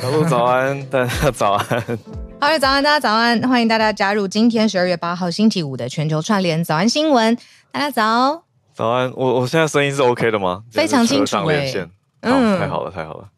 小鹿早安，大家早安。好的，早安，大家早安，欢迎大家加入今天十二月八号星期五的全球串联早安新闻。大家早，早安。我我现在声音是 OK 的吗？非常清楚哎、欸。嗯，太好了，太好了。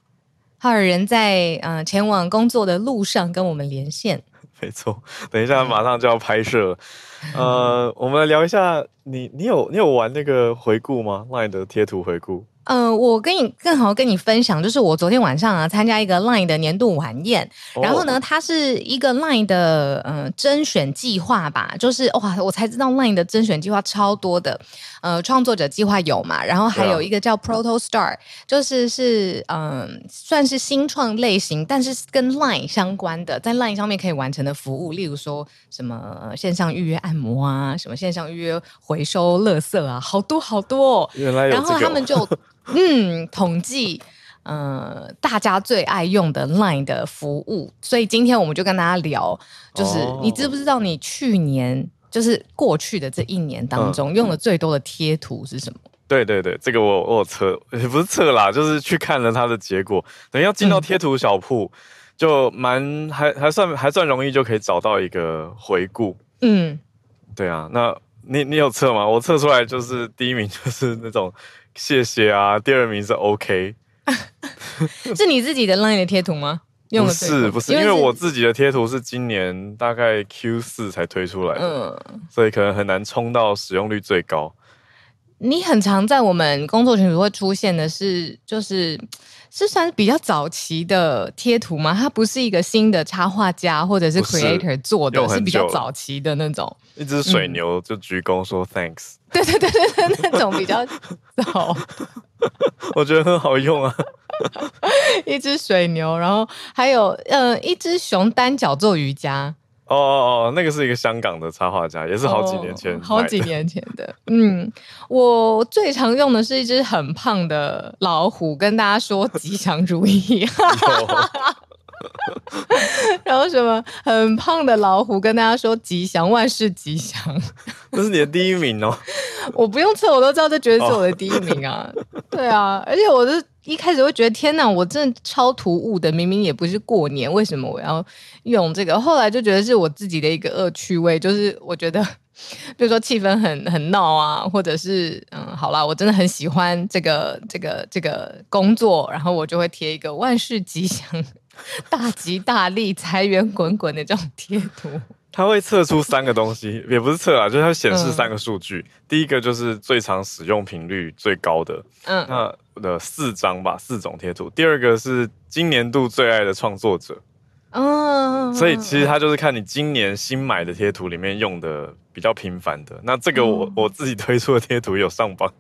浩尔人在嗯、呃、前往工作的路上跟我们连线。没错，等一下马上就要拍摄。呃，我们来聊一下，你你有你有玩那个回顾吗？LINE 的贴图回顾。嗯、呃，我跟你更好跟你分享，就是我昨天晚上啊参加一个 LINE 的年度晚宴，然后呢，它是一个 LINE 的呃甄选计划吧，就是哇，我才知道 LINE 的甄选计划超多的，呃，创作者计划有嘛，然后还有一个叫 Proto Star，就是是嗯、呃、算是新创类型，但是跟 LINE 相关的，在 LINE 上面可以完成的服务，例如说什么线上预约按摩啊，什么线上预约回收垃圾啊，好多好多、哦，原来。有这个、然后他们就。嗯，统计，呃，大家最爱用的 Line 的服务，所以今天我们就跟大家聊，就是、哦、你知不知道你去年就是过去的这一年当中、嗯、用的最多的贴图是什么？对对对，这个我我有测，也不是测啦，就是去看了它的结果。等要进到贴图小铺，嗯、就蛮还还算还算容易就可以找到一个回顾。嗯，对啊，那你你有测吗？我测出来就是第一名就是那种。谢谢啊，第二名是 OK，是你自己的 LINE 的贴图吗？用的不是不是，因为我自己的贴图是今年大概 Q 四才推出来的，嗯，所以可能很难冲到使用率最高。你很常在我们工作群组会出现的是，就是是算是比较早期的贴图吗？它不是一个新的插画家或者是 creator 做的，是比较早期的那种。一只水牛就鞠躬说 thanks，对对对对对，那种比较早，我觉得很好用啊。一只水牛，然后还有呃一只熊单脚做瑜伽。哦哦哦，那个是一个香港的插画家，也是好几年前，好几年前的。嗯，我最常用的是一只很胖的老虎，跟大家说吉祥如意。然后什么很胖的老虎跟大家说吉祥，万事吉祥，这是你的第一名哦。我不用测，我都知道这绝对是我的第一名啊。对啊，而且我是一开始会觉得天哪，我真的超突兀的，明明也不是过年，为什么我要用这个？后来就觉得是我自己的一个恶趣味，就是我觉得，比如说气氛很很闹啊，或者是嗯，好啦，我真的很喜欢这个这个这个工作，然后我就会贴一个万事吉祥。大吉大利、财源滚滚的这种贴图，它会测出三个东西，也不是测啊，就是它显示三个数据。嗯、第一个就是最常使用频率最高的，嗯，那的四张吧，四种贴图。第二个是今年度最爱的创作者，嗯，所以其实它就是看你今年新买的贴图里面用的比较频繁的。那这个我、嗯、我自己推出的贴图有上榜，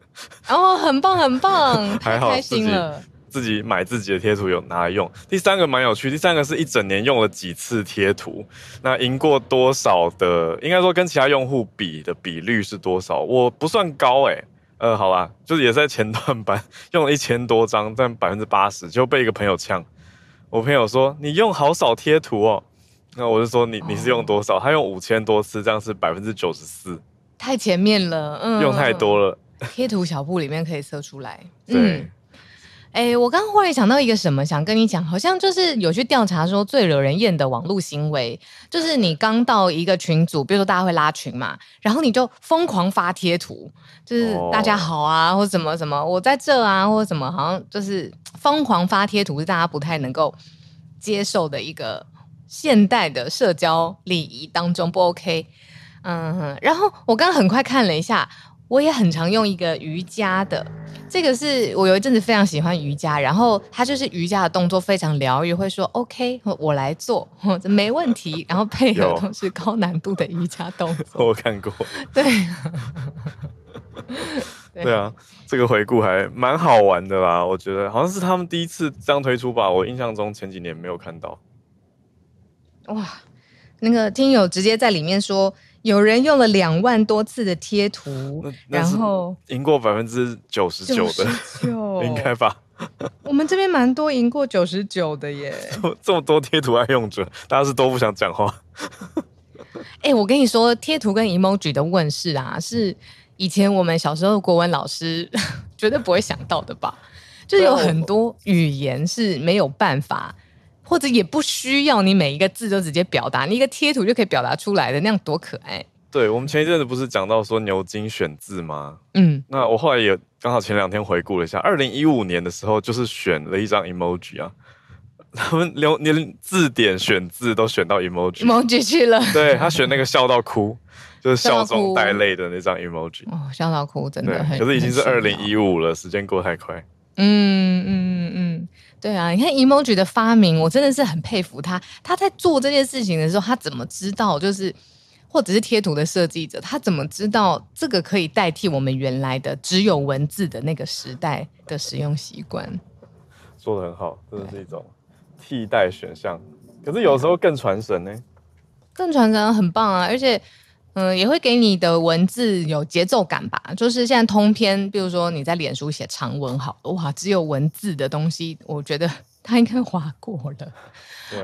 哦，很棒很棒，太开心了。自己买自己的贴图有拿来用。第三个蛮有趣，第三个是一整年用了几次贴图，那赢过多少的？应该说跟其他用户比的比率是多少？我不算高哎、欸。呃，好吧，就是也在前段班用了一千多张，占百分之八十，就被一个朋友呛。我朋友说你用好少贴图哦，那我就说你你是用多少？他用五千多次，这样是百分之九十四，太前面了，嗯，用太多了。贴图小布里面可以测出来，对。嗯哎，我刚刚忽然想到一个什么，想跟你讲，好像就是有去调查说最惹人厌的网络行为，就是你刚到一个群组，比如说大家会拉群嘛，然后你就疯狂发贴图，就是大家好啊，或者什么什么，我在这啊，或者什么，好像就是疯狂发贴图是大家不太能够接受的一个现代的社交礼仪当中不 OK。嗯，然后我刚刚很快看了一下。我也很常用一个瑜伽的，这个是我有一阵子非常喜欢瑜伽，然后它就是瑜伽的动作非常疗愈，会说 OK，我来做，没问题，然后配合都是高难度的瑜伽动作。我看过，对，对啊，这个回顾还蛮好玩的啦，我觉得好像是他们第一次这样推出吧，我印象中前几年没有看到。哇，那个听友直接在里面说。有人用了两万多次的贴图，然后赢过百分之九十九的，应该吧？我们这边蛮多赢过九十九的耶。这么多贴图爱用者，大家是都不想讲话。哎、欸，我跟你说，贴图跟 emoji 的问世啊，是以前我们小时候国文老师绝对不会想到的吧？就是有很多语言是没有办法。或者也不需要你每一个字都直接表达，你一个贴图就可以表达出来的，那样多可爱。对，我们前一阵子不是讲到说牛津选字吗？嗯，那我后来也刚好前两天回顾了一下，二零一五年的时候就是选了一张 emoji 啊，他们连连字典选字都选到 emoji emoji 去了。对，他选那个笑到哭，就是笑中带泪的那张 emoji。哦，笑到哭真的很，可是已经是二零一五了，时间过太快。嗯嗯嗯。对啊，你看 emoji 的发明，我真的是很佩服他。他在做这件事情的时候，他怎么知道？就是或者是贴图的设计者，他怎么知道这个可以代替我们原来的只有文字的那个时代的使用习惯？说的很好，真的是一种替代选项。可是有时候更传神呢，更传神很棒啊，而且。嗯，也会给你的文字有节奏感吧。就是现在通篇，比如说你在脸书写长文，好，哇，只有文字的东西，我觉得它应该划过了。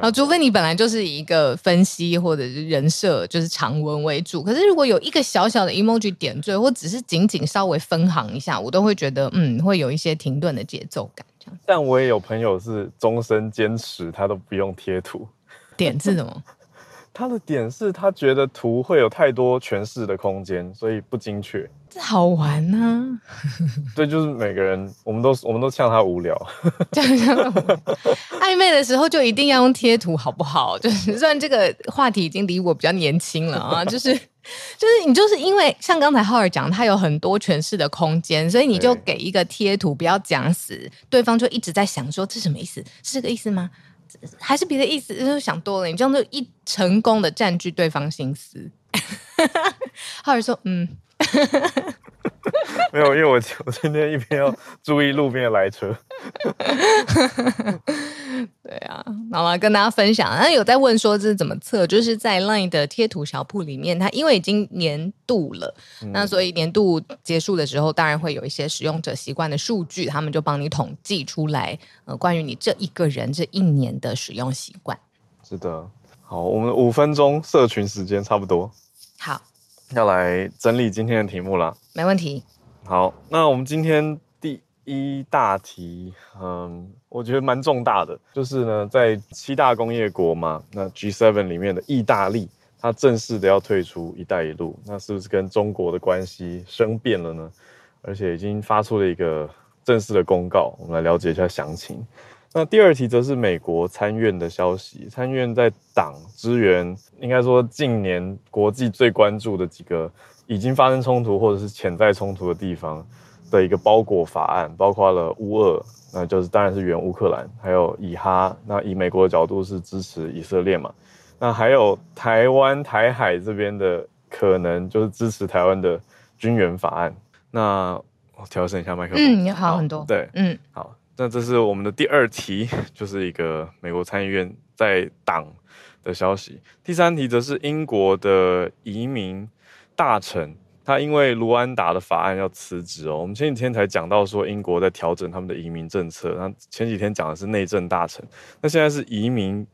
啊，除非你本来就是一个分析或者是人设就是长文为主。可是如果有一个小小的 emoji 点缀，或只是仅仅稍微分行一下，我都会觉得嗯，会有一些停顿的节奏感。这样。但我也有朋友是终身坚持，他都不用贴图，点字什么？他的点是他觉得图会有太多诠释的空间，所以不精确。这好玩呢、啊。对，就是每个人，我们都我们都呛他无聊。这 样暧昧的时候就一定要用贴图，好不好？就是虽然这个话题已经离我比较年轻了啊，就是就是你就是因为像刚才浩尔讲，他有很多诠释的空间，所以你就给一个贴图，不要讲死，对方就一直在想说这什么意思？是这个意思吗？还是别的意思，就是想多了。你这样就一成功的占据对方心思。或者说，嗯，没有，因为我我今天一边要注意路边的来车。对啊，好了，跟大家分享。那有在问说这是怎么测？就是在 LINE 的贴图小铺里面，它因为已经年度了，嗯、那所以年度结束的时候，当然会有一些使用者习惯的数据，他们就帮你统计出来。呃，关于你这一个人这一年的使用习惯。是的，好，我们五分钟社群时间差不多。好，要来整理今天的题目了。没问题。好，那我们今天第。一大题，嗯，我觉得蛮重大的，就是呢，在七大工业国嘛，那 G7 里面的意大利，它正式的要退出“一带一路”，那是不是跟中国的关系生变了呢？而且已经发出了一个正式的公告，我们来了解一下详情。那第二题则是美国参院的消息，参院在党支援，应该说近年国际最关注的几个已经发生冲突或者是潜在冲突的地方。的一个包裹法案，包括了乌俄，那就是当然是原乌克兰，还有以哈，那以美国的角度是支持以色列嘛，那还有台湾台海这边的可能就是支持台湾的军援法案。那我调整一下麦克风，嗯，也好很多，对，嗯，好，那这是我们的第二题，就是一个美国参议院在党的消息。第三题则是英国的移民大臣。他因为卢安达的法案要辞职哦，我们前几天才讲到说英国在调整他们的移民政策，那前几天讲的是内政大臣，那现在是移民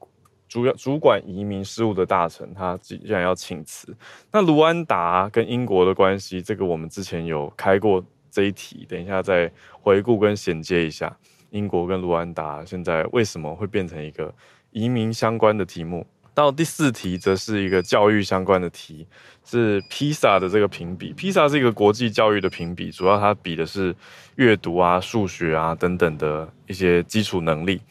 主要主管移民事务的大臣，他既然要请辞，那卢安达跟英国的关系，这个我们之前有开过这一题，等一下再回顾跟衔接一下。英国跟卢安达现在为什么会变成一个移民相关的题目。到第四题则是一个教育相关的题，是 PISA 的这个评比。PISA 是一个国际教育的评比，主要它比的是阅读啊、数学啊等等的一些基础能力。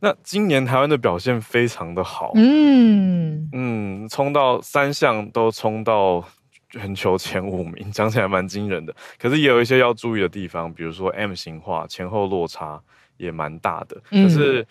那今年台湾的表现非常的好，嗯嗯，冲到三项都冲到全球前五名，讲起来蛮惊人的。可是也有一些要注意的地方，比如说 M 型化前后落差也蛮大的。可是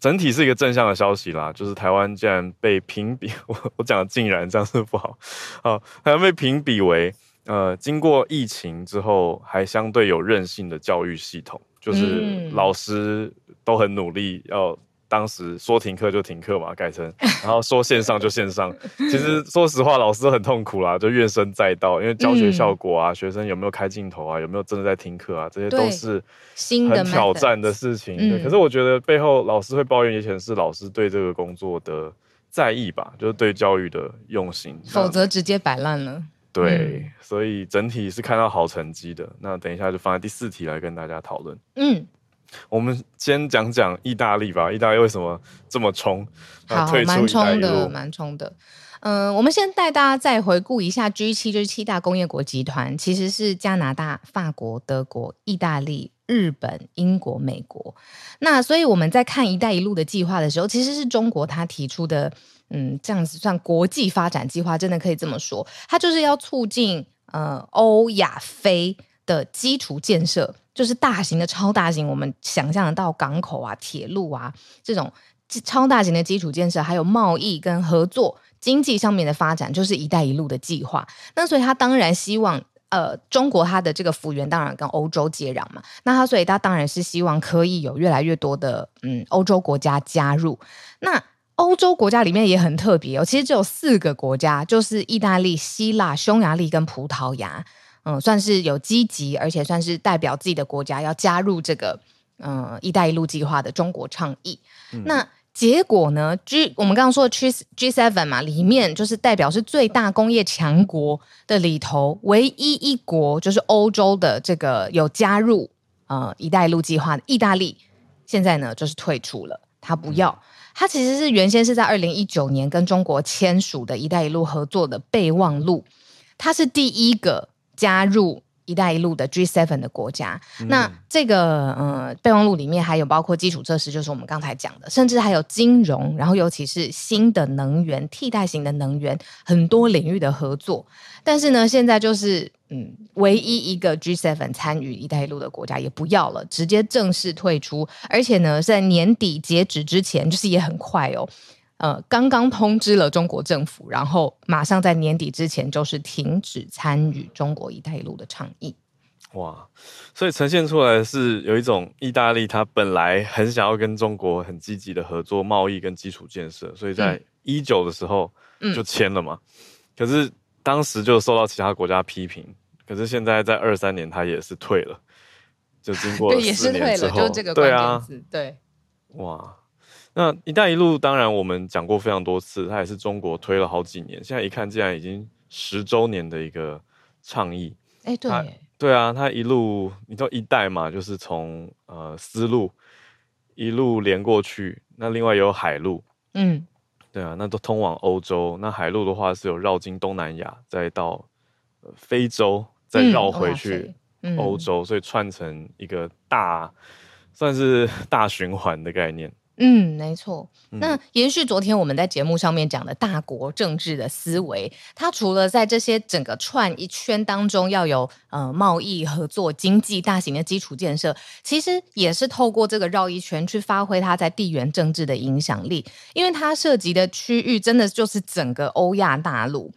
整体是一个正向的消息啦，就是台湾竟然被评比，我我讲的竟然这样是不好，好，台湾被评比为呃经过疫情之后还相对有韧性的教育系统，就是老师都很努力要。当时说停课就停课嘛，改成然后说线上就线上。其实说实话，老师很痛苦啦，就怨声载道，因为教学效果啊，嗯、学生有没有开镜头啊，有没有真的在听课啊，这些都是很挑战的事情。对，可是我觉得背后老师会抱怨，以前是老师对这个工作的在意吧，就是对教育的用心，否则直接摆烂了。对，嗯、所以整体是看到好成绩的。那等一下就放在第四题来跟大家讨论。嗯。我们先讲讲意大利吧。意大利为什么这么冲？好，蛮冲的，蛮冲的。嗯、呃，我们先带大家再回顾一下 G 七，就是七大工业国集团，其实是加拿大、法国、德国、意大利、日本、英国、美国。那所以我们在看“一带一路”的计划的时候，其实是中国他提出的。嗯，这样子算国际发展计划，真的可以这么说。它就是要促进呃欧亚非的基础建设。就是大型的、超大型，我们想象得到港口啊、铁路啊这种超大型的基础建设，还有贸易跟合作、经济上面的发展，就是“一带一路”的计划。那所以他当然希望，呃，中国它的这个幅员当然跟欧洲接壤嘛。那他所以他当然是希望可以有越来越多的嗯欧洲国家加入。那欧洲国家里面也很特别哦，其实只有四个国家，就是意大利、希腊、匈牙利跟葡萄牙。嗯，算是有积极，而且算是代表自己的国家要加入这个嗯“一带一路”计划的中国倡议。嗯、那结果呢？G 我们刚刚说的 G G seven 嘛，里面就是代表是最大工业强国的里头，唯一一国就是欧洲的这个有加入呃“一带一路”计划的意大利，现在呢就是退出了，他不要。他其实是原先是在二零一九年跟中国签署的一带一路合作的备忘录，他是第一个。加入“一带一路”的 G7 的国家，嗯、那这个呃备忘录里面还有包括基础设施，就是我们刚才讲的，甚至还有金融，然后尤其是新的能源、替代型的能源，很多领域的合作。但是呢，现在就是嗯，唯一一个 G7 参与“一带一路”的国家也不要了，直接正式退出，而且呢，在年底截止之前，就是也很快哦。呃，刚刚通知了中国政府，然后马上在年底之前就是停止参与中国“一带一路”的倡议。哇，所以呈现出来是有一种意大利，它本来很想要跟中国很积极的合作贸易跟基础建设，所以在一九的时候就签了嘛。嗯、可是当时就受到其他国家批评，可是现在在二三年它也是退了，就经过也是退了，就这个对啊，对，哇。那“一带一路”当然我们讲过非常多次，它也是中国推了好几年，现在一看竟然已经十周年的一个倡议。哎、欸，对，对啊，它一路你说“一带”嘛，就是从呃丝路一路连过去，那另外也有海路，嗯，对啊，那都通往欧洲。那海路的话是有绕经东南亚，再到非洲，再绕回去欧洲，嗯嗯、所以串成一个大，算是大循环的概念。嗯，没错。那延续昨天我们在节目上面讲的大国政治的思维，它除了在这些整个串一圈当中要有呃贸易合作、经济大型的基础建设，其实也是透过这个绕一圈去发挥它在地缘政治的影响力，因为它涉及的区域真的就是整个欧亚大陆。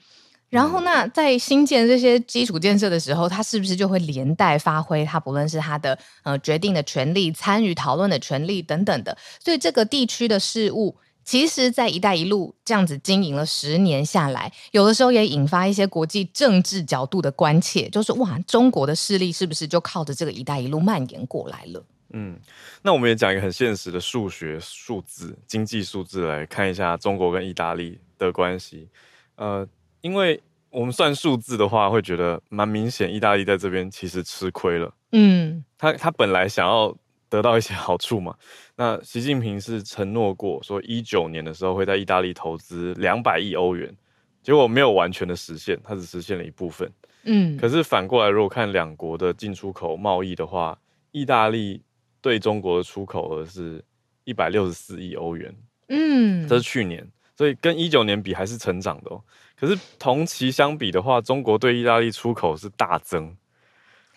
然后，那在新建这些基础建设的时候，它是不是就会连带发挥它不论是它的呃决定的权利、参与讨论的权利等等的？所以，这个地区的事务，其实，在“一带一路”这样子经营了十年下来，有的时候也引发一些国际政治角度的关切，就是哇，中国的势力是不是就靠着这个“一带一路”蔓延过来了？嗯，那我们也讲一个很现实的数学数字、经济数字来看一下中国跟意大利的关系，呃。因为我们算数字的话，会觉得蛮明显，意大利在这边其实吃亏了。嗯，他他本来想要得到一些好处嘛。那习近平是承诺过说，一九年的时候会在意大利投资两百亿欧元，结果没有完全的实现，他只实现了一部分。嗯，可是反过来，如果看两国的进出口贸易的话，意大利对中国的出口额是一百六十四亿欧元。嗯，这是去年，所以跟一九年比还是成长的哦。可是同期相比的话，中国对意大利出口是大增。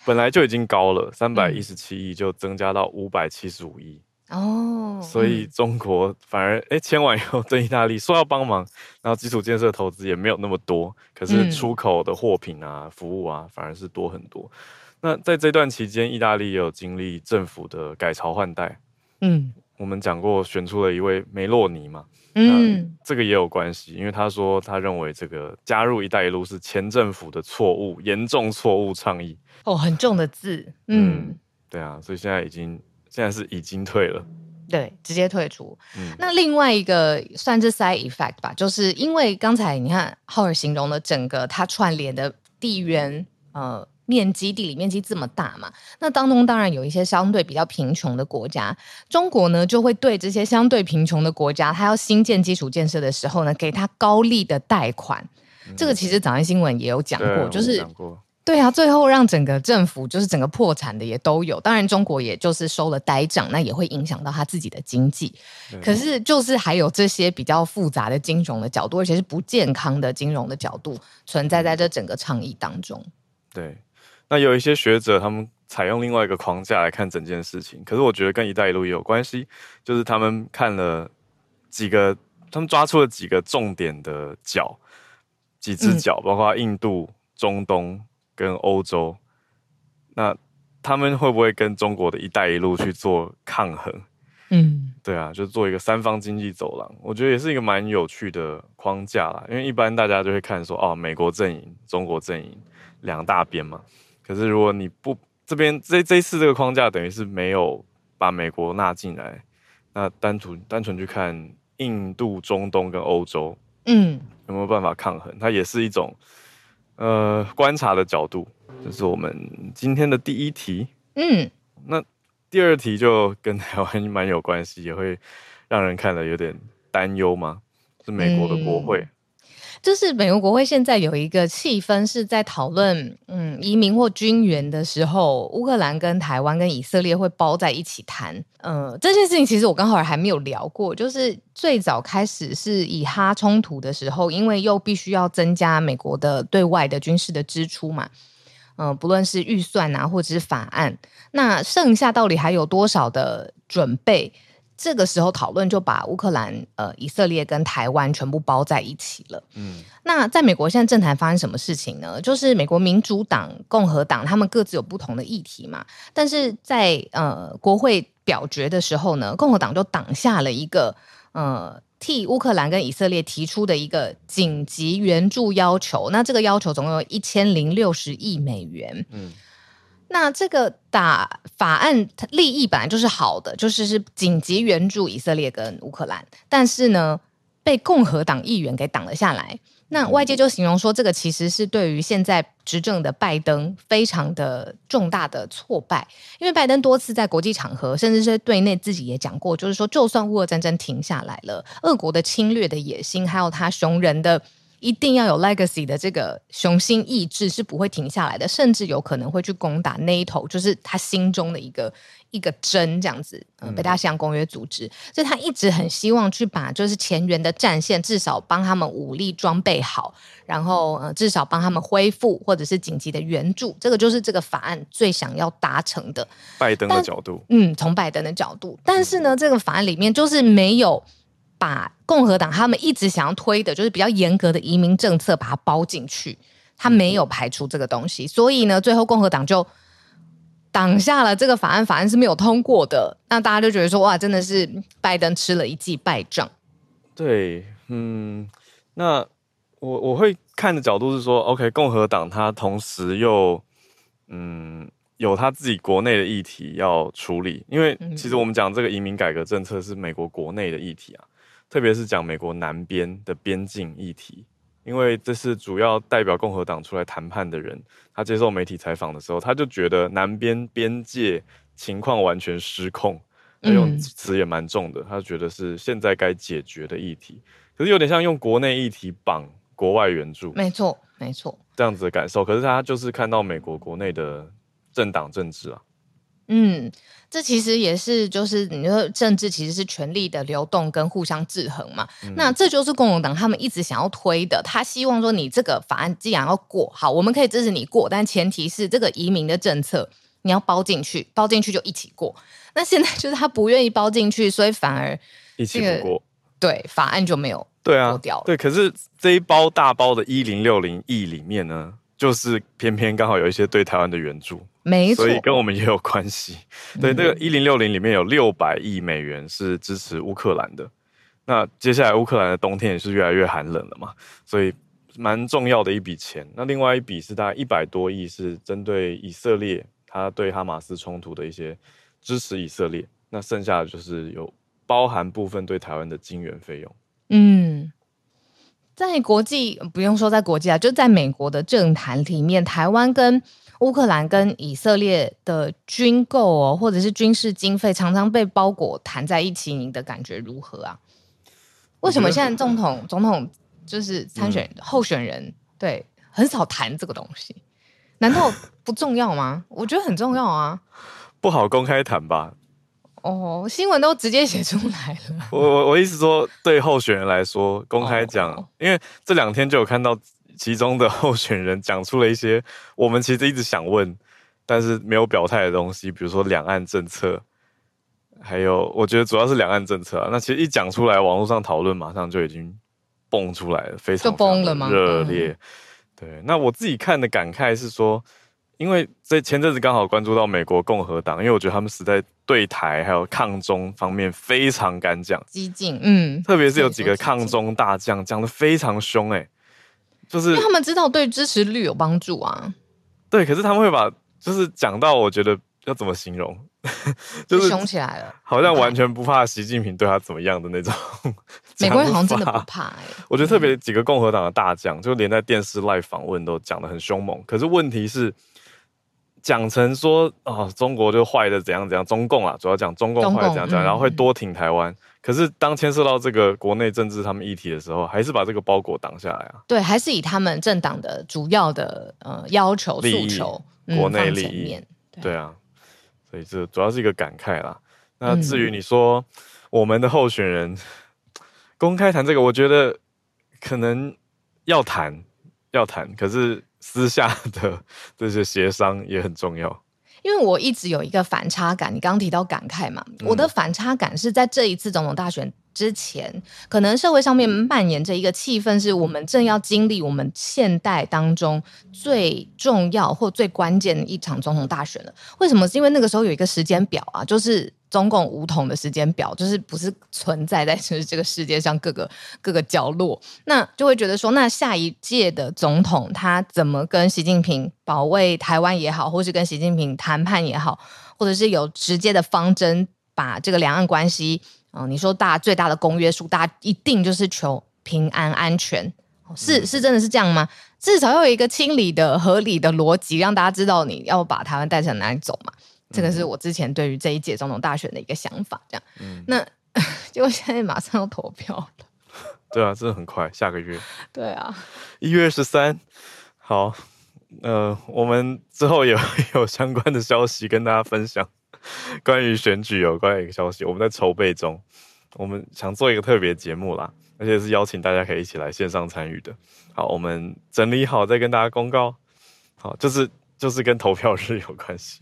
本来就已经高了，三百一十七亿就增加到五百七十五亿哦，所以中国反而哎签完以后对意大利说要帮忙，然后基础建设投资也没有那么多，可是出口的货品啊、嗯、服务啊反而是多很多。那在这段期间，意大利也有经历政府的改朝换代，嗯，我们讲过选出了一位梅洛尼嘛。嗯，这个也有关系，因为他说他认为这个加入“一带一路”是前政府的错误，严重错误倡议。哦，很重的字。嗯，嗯，对啊，所以现在已经现在是已经退了，对，直接退出。嗯，那另外一个算是 side effect 吧，就是因为刚才你看浩尔形容了整个它串联的地缘，呃。面积地理面积这么大嘛，那当中当然有一些相对比较贫穷的国家，中国呢就会对这些相对贫穷的国家，它要新建基础建设的时候呢，给它高利的贷款。嗯、这个其实早安新闻也有讲过，就是对啊，最后让整个政府就是整个破产的也都有。当然中国也就是收了呆账，那也会影响到他自己的经济。可是就是还有这些比较复杂的金融的角度，而且是不健康的金融的角度存在在这整个倡议当中。对。那有一些学者，他们采用另外一个框架来看整件事情，可是我觉得跟“一带一路”也有关系，就是他们看了几个，他们抓出了几个重点的角，几只脚，包括印度、中东跟欧洲。那他们会不会跟中国的一带一路去做抗衡？嗯，对啊，就做一个三方经济走廊，我觉得也是一个蛮有趣的框架啦。因为一般大家就会看说，哦，美国阵营、中国阵营两大边嘛。可是，如果你不这边这这一次这个框架等于是没有把美国纳进来，那单纯单纯去看印度、中东跟欧洲，嗯，有没有办法抗衡？它也是一种呃观察的角度。这是我们今天的第一题，嗯，那第二题就跟台湾蛮有关系，也会让人看了有点担忧吗？是美国的国会。嗯就是美国国会现在有一个气氛是在讨论，嗯，移民或军援的时候，乌克兰跟台湾跟以色列会包在一起谈。嗯、呃，这件事情其实我刚好还没有聊过。就是最早开始是以哈冲突的时候，因为又必须要增加美国的对外的军事的支出嘛，嗯、不论是预算啊，或者是法案，那剩下到底还有多少的准备？这个时候讨论就把乌克兰、呃、以色列跟台湾全部包在一起了。嗯，那在美国现在政坛发生什么事情呢？就是美国民主党、共和党他们各自有不同的议题嘛。但是在呃国会表决的时候呢，共和党就挡下了一个呃替乌克兰跟以色列提出的一个紧急援助要求。那这个要求总共有一千零六十亿美元。嗯。那这个打法案利益本来就是好的，就是是紧急援助以色列跟乌克兰，但是呢，被共和党议员给挡了下来。那外界就形容说，这个其实是对于现在执政的拜登非常的重大的挫败，因为拜登多次在国际场合，甚至是对内自己也讲过，就是说，就算乌俄战争停下来了，俄国的侵略的野心，还有他熊人的。一定要有 legacy 的这个雄心意志是不会停下来的，甚至有可能会去攻打 NATO，就是他心中的一个一个针这样子。嗯，北大西洋公约组织，所以他一直很希望去把就是前沿的战线至少帮他们武力装备好，然后呃至少帮他们恢复或者是紧急的援助，这个就是这个法案最想要达成的。拜登的角度，嗯，从拜登的角度，但是呢，这个法案里面就是没有。把共和党他们一直想要推的，就是比较严格的移民政策，把它包进去，他没有排除这个东西，所以呢，最后共和党就挡下了这个法案，法案是没有通过的。那大家就觉得说，哇，真的是拜登吃了一记败仗。对，嗯，那我我会看的角度是说，OK，共和党他同时又嗯有他自己国内的议题要处理，因为其实我们讲这个移民改革政策是美国国内的议题啊。特别是讲美国南边的边境议题，因为这是主要代表共和党出来谈判的人。他接受媒体采访的时候，他就觉得南边边界情况完全失控，他用词也蛮重的，他觉得是现在该解决的议题，可是有点像用国内议题绑国外援助，没错，没错，这样子的感受。可是他就是看到美国国内的政党政治啊。嗯，这其实也是，就是你说政治其实是权力的流动跟互相制衡嘛。嗯、那这就是共和党他们一直想要推的，他希望说你这个法案既然要过，好，我们可以支持你过，但前提是这个移民的政策你要包进去，包进去就一起过。那现在就是他不愿意包进去，所以反而、这个、一起不过，对，法案就没有对啊掉了。对，可是这一包大包的一零六零亿里面呢，就是偏偏刚好有一些对台湾的援助。没错，所以跟我们也有关系。对，那个一零六零里面有六百亿美元是支持乌克兰的。那接下来乌克兰的冬天也是越来越寒冷了嘛，所以蛮重要的一笔钱。那另外一笔是大概一百多亿是针对以色列，他对哈马斯冲突的一些支持以色列。那剩下的就是有包含部分对台湾的金援费用。嗯，在国际不用说，在国际啊，就在美国的政坛里面，台湾跟乌克兰跟以色列的军购哦，或者是军事经费，常常被包裹谈在一起，你的感觉如何啊？为什么现在总统总统就是参选、嗯、候选人对很少谈这个东西？难道 不重要吗？我觉得很重要啊！不好公开谈吧？哦，新闻都直接写出来了。我我我意思说，对候选人来说，公开讲，哦、因为这两天就有看到。其中的候选人讲出了一些我们其实一直想问，但是没有表态的东西，比如说两岸政策，还有我觉得主要是两岸政策啊。那其实一讲出来，网络上讨论马上就已经蹦出来了，非常热烈。对，那我自己看的感慨是说，因为这前阵子刚好关注到美国共和党，因为我觉得他们实在对台还有抗中方面非常敢讲，激进，嗯，特别是有几个抗中大将讲得非常凶，哎。就是因为他们知道对支持率有帮助啊，对，可是他们会把就是讲到我觉得要怎么形容，就是凶起来了，好像完全不怕习近平对他怎么样的那种。美国人好像真的不怕哎、欸，我觉得特别几个共和党的大将，就连在电视 live 访问都讲的很凶猛。可是问题是讲成说啊、哦，中国就坏的怎样怎样，中共啊，主要讲中共坏的怎样怎样，然后会多挺台湾。可是当牵涉到这个国内政治他们议题的时候，还是把这个包裹挡下来啊？对，还是以他们政党的主要的呃要求诉求，国内利益、嗯对，对啊，所以这主要是一个感慨啦。那至于你说、嗯、我们的候选人公开谈这个，我觉得可能要谈要谈，可是私下的 这些协商也很重要。因为我一直有一个反差感，你刚刚提到感慨嘛，我的反差感是在这一次总统大选之前，可能社会上面蔓延着一个气氛，是我们正要经历我们现代当中最重要或最关键的一场总统大选了。为什么？是因为那个时候有一个时间表啊，就是。中共五统的时间表，就是不是存在在就是这个世界上各个 各个角落，那就会觉得说，那下一届的总统他怎么跟习近平保卫台湾也好，或是跟习近平谈判也好，或者是有直接的方针，把这个两岸关系，嗯、呃，你说大最大的公约数，大家一定就是求平安安全，是是真的是这样吗？至少要有一个清理的合理的逻辑，让大家知道你要把台湾带向哪里走嘛。这个是我之前对于这一届总统大选的一个想法，这样。嗯、那 结果现在马上要投票了。对啊，真的很快，下个月。对啊，一月十三。好，呃，我们之后也会有相关的消息跟大家分享，关于选举有关的一个消息，我们在筹备中。我们想做一个特别节目啦，而且是邀请大家可以一起来线上参与的。好，我们整理好再跟大家公告。好，就是就是跟投票日有关系。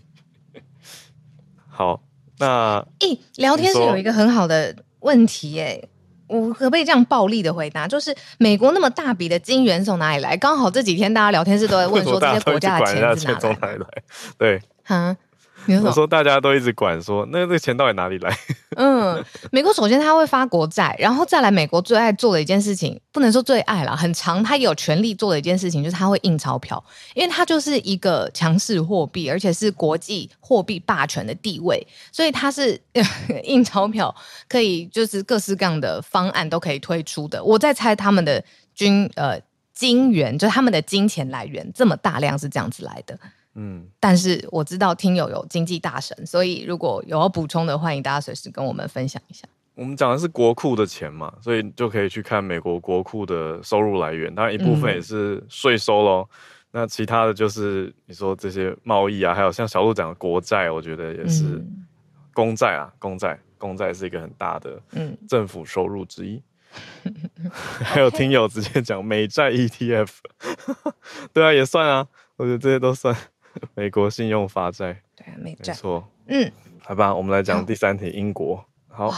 好，那诶，聊天是有一个很好的问题诶，我可不可以这样暴力的回答？就是美国那么大笔的金元从哪里来？刚好这几天大家聊天室都在问说这些国家的钱是哪里来？对，哈。我说大家都一直管说，那这个钱到底哪里来？嗯，美国首先他会发国债，然后再来美国最爱做的一件事情，不能说最爱啦，很长他也有权利做的一件事情，就是他会印钞票，因为他就是一个强势货币，而且是国际货币霸权的地位，所以他是 印钞票可以就是各式各样的方案都可以推出的。我在猜他们的军呃金元，就是他们的金钱来源这么大量是这样子来的。嗯，但是我知道听友有经济大神，所以如果有要补充的，欢迎大家随时跟我们分享一下。我们讲的是国库的钱嘛，所以就可以去看美国国库的收入来源，当然一部分也是税收喽。嗯、那其他的就是你说这些贸易啊，还有像小鹿讲的国债，我觉得也是公债啊，公债，公债是一个很大的政府收入之一。嗯、还有听友直接讲美债 ETF，对啊，也算啊，我觉得这些都算 美国信用发债。对啊，美债，没错。嗯，好吧，我们来讲第三题，英国。好。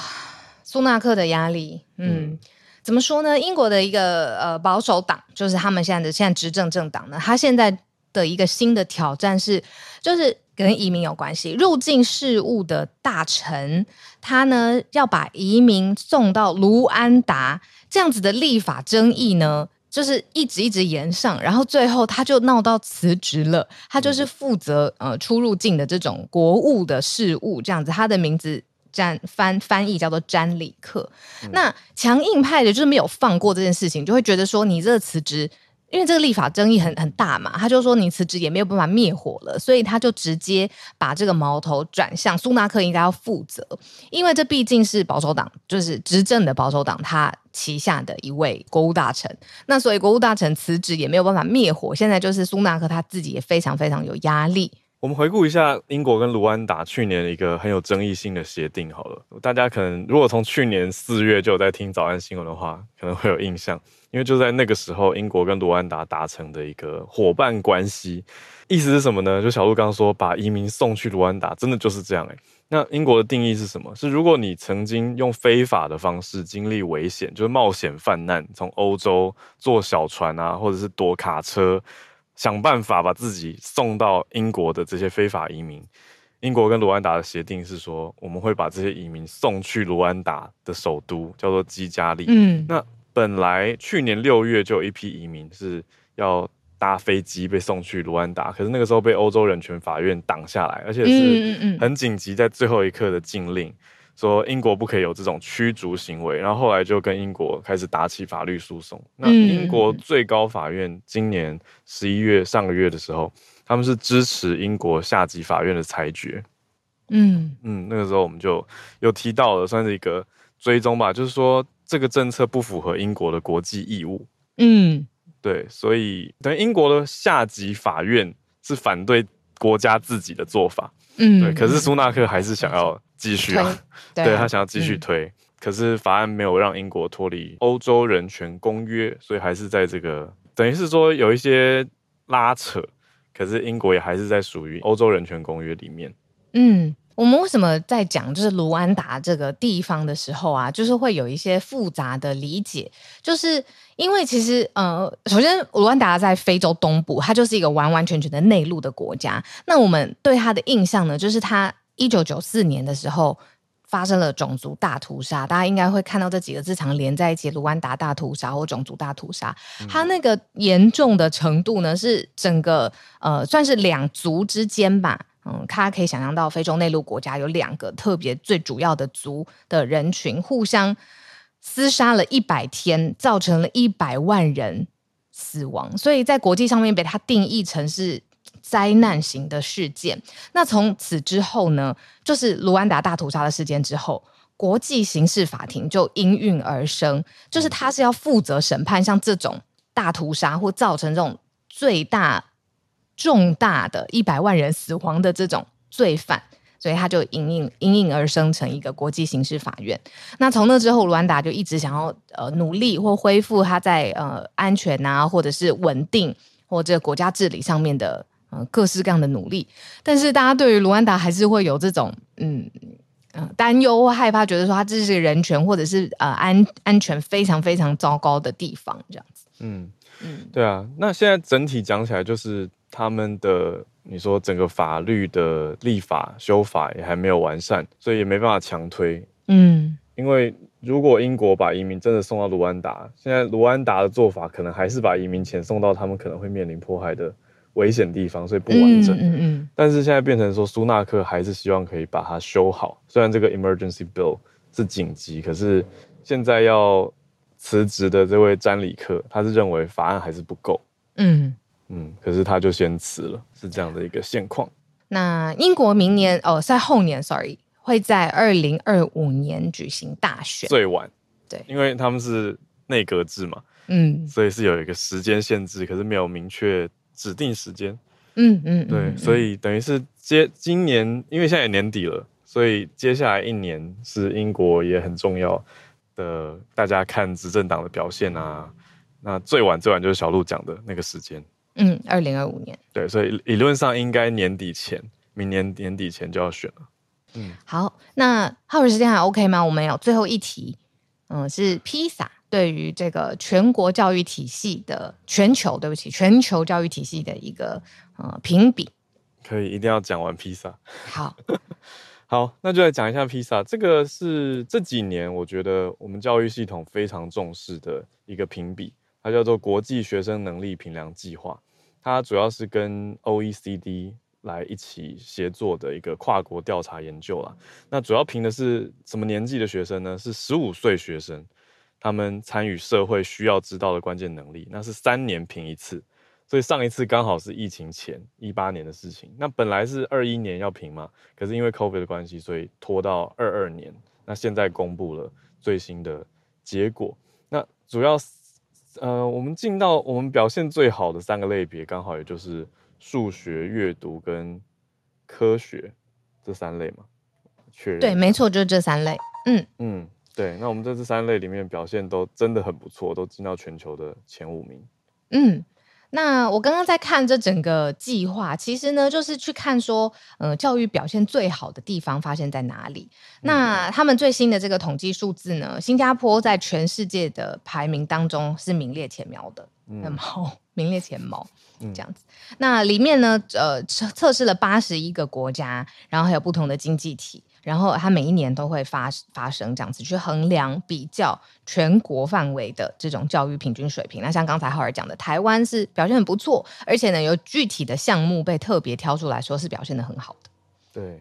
苏纳克的压力，嗯，嗯，怎么说呢？英国的一个呃保守党，就是他们现在的现在执政政党呢，他现在的一个新的挑战是，就是跟移民有关系。入境事务的大臣，他呢要把移民送到卢安达，这样子的立法争议呢，就是一直一直延上，然后最后他就闹到辞职了。他就是负责呃出入境的这种国务的事务，这样子，他的名字。詹翻翻译叫做詹里克，嗯、那强硬派的就是没有放过这件事情，就会觉得说你这个辞职，因为这个立法争议很很大嘛，他就说你辞职也没有办法灭火了，所以他就直接把这个矛头转向苏纳克应该要负责，因为这毕竟是保守党，就是执政的保守党他旗下的一位国务大臣，那所以国务大臣辞职也没有办法灭火，现在就是苏纳克他自己也非常非常有压力。我们回顾一下英国跟卢安达去年一个很有争议性的协定好了，大家可能如果从去年四月就有在听早安新闻的话，可能会有印象，因为就在那个时候，英国跟卢安达达成的一个伙伴关系，意思是什么呢？就小鹿刚刚说，把移民送去卢安达，真的就是这样诶。那英国的定义是什么？是如果你曾经用非法的方式经历危险，就是冒险犯难，从欧洲坐小船啊，或者是躲卡车。想办法把自己送到英国的这些非法移民，英国跟卢安达的协定是说，我们会把这些移民送去卢安达的首都，叫做基加利。嗯，那本来去年六月就有一批移民是要搭飞机被送去卢安达，可是那个时候被欧洲人权法院挡下来，而且是很紧急，在最后一刻的禁令。说英国不可以有这种驱逐行为，然后后来就跟英国开始打起法律诉讼。那英国最高法院今年十一月上个月的时候，他们是支持英国下级法院的裁决。嗯嗯，那个时候我们就有提到了，算是一个追踪吧，就是说这个政策不符合英国的国际义务。嗯，对，所以等于英国的下级法院是反对国家自己的做法。嗯，对，可是苏纳克还是想要。继续啊，对，对他想要继续推，嗯、可是法案没有让英国脱离欧洲人权公约，所以还是在这个等于是说有一些拉扯，可是英国也还是在属于欧洲人权公约里面。嗯，我们为什么在讲就是卢安达这个地方的时候啊，就是会有一些复杂的理解，就是因为其实呃，首先卢安达在非洲东部，它就是一个完完全全的内陆的国家，那我们对它的印象呢，就是它。一九九四年的时候，发生了种族大屠杀，大家应该会看到这几个字常连在一起：卢安达大屠杀或种族大屠杀。嗯、它那个严重的程度呢，是整个呃算是两族之间吧。嗯，大家可以想象到，非洲内陆国家有两个特别最主要的族的人群互相厮杀了一百天，造成了一百万人死亡，所以在国际上面被它定义成是。灾难型的事件。那从此之后呢，就是卢安达大屠杀的事件之后，国际刑事法庭就应运而生，就是他是要负责审判像这种大屠杀或造成这种最大重大的一百万人死亡的这种罪犯，所以他就应运应运而生成一个国际刑事法院。那从那之后，卢安达就一直想要呃努力或恢复他在呃安全啊，或者是稳定或者国家治理上面的。嗯，各式各样的努力，但是大家对于卢安达还是会有这种嗯嗯担忧或害怕，觉得说他这是人权或者是呃安安全非常非常糟糕的地方，这样子。嗯嗯，对啊。那现在整体讲起来，就是他们的你说整个法律的立法修法也还没有完善，所以也没办法强推。嗯，因为如果英国把移民真的送到卢安达，现在卢安达的做法可能还是把移民遣送到他们可能会面临迫害的。危险地方，所以不完整。嗯嗯嗯。但是现在变成说，苏纳克还是希望可以把它修好。虽然这个 emergency bill 是紧急，可是现在要辞职的这位詹里克，他是认为法案还是不够。嗯嗯。可是他就先辞了，是这样的一个现况。那英国明年哦，在后年，sorry，会在二零二五年举行大选，最晚，对，因为他们是内阁制嘛，嗯，所以是有一个时间限制，可是没有明确指定时间，嗯嗯，对，嗯所以等于是接今年，因为现在也年底了，所以接下来一年是英国也很重要的，大家看执政党的表现啊，那最晚最晚就是小鹿讲的那个时间。嗯，二零二五年，对，所以理论上应该年底前，明年年底前就要选了。嗯，好，那耗时时间还 OK 吗？我们有最后一题，嗯，是披萨对于这个全国教育体系的全球，对不起，全球教育体系的一个呃评比。可以，一定要讲完披萨。好，好，那就来讲一下披萨。这个是这几年我觉得我们教育系统非常重视的一个评比，它叫做国际学生能力评量计划。它主要是跟 OECD 来一起协作的一个跨国调查研究啦。那主要评的是什么年纪的学生呢？是十五岁学生，他们参与社会需要知道的关键能力。那是三年评一次，所以上一次刚好是疫情前一八年的事情。那本来是二一年要评嘛，可是因为 COVID 的关系，所以拖到二二年。那现在公布了最新的结果。那主要。呃，我们进到我们表现最好的三个类别，刚好也就是数学、阅读跟科学这三类嘛。确认。对，没错，就是这三类。嗯嗯，对。那我们在这三类里面表现都真的很不错，都进到全球的前五名。嗯。那我刚刚在看这整个计划，其实呢，就是去看说，呃，教育表现最好的地方发现在哪里。那他们最新的这个统计数字呢，新加坡在全世界的排名当中是名列前茅的，很毛，名列前茅，这样子。那里面呢，呃，测测试了八十一个国家，然后还有不同的经济体。然后它每一年都会发发生这样子去衡量比较全国范围的这种教育平均水平。那像刚才浩儿讲的，台湾是表现很不错，而且呢有具体的项目被特别挑出来说是表现得很好的。对，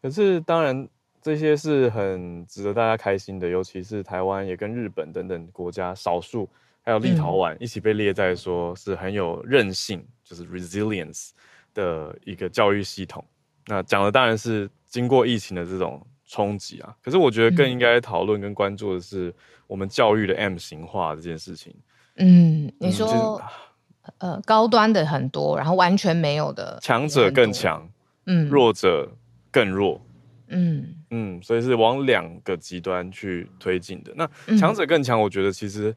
可是当然这些是很值得大家开心的，尤其是台湾也跟日本等等国家少数，还有立陶宛一起被列在说是很有韧性，就是 resilience 的一个教育系统。那讲的当然是经过疫情的这种冲击啊，可是我觉得更应该讨论跟关注的是我们教育的 M 型化这件事情。嗯，你说、嗯、呃高端的很多，然后完全没有的，强者更强，嗯，弱者更弱，嗯嗯，所以是往两个极端去推进的。那强者更强，我觉得其实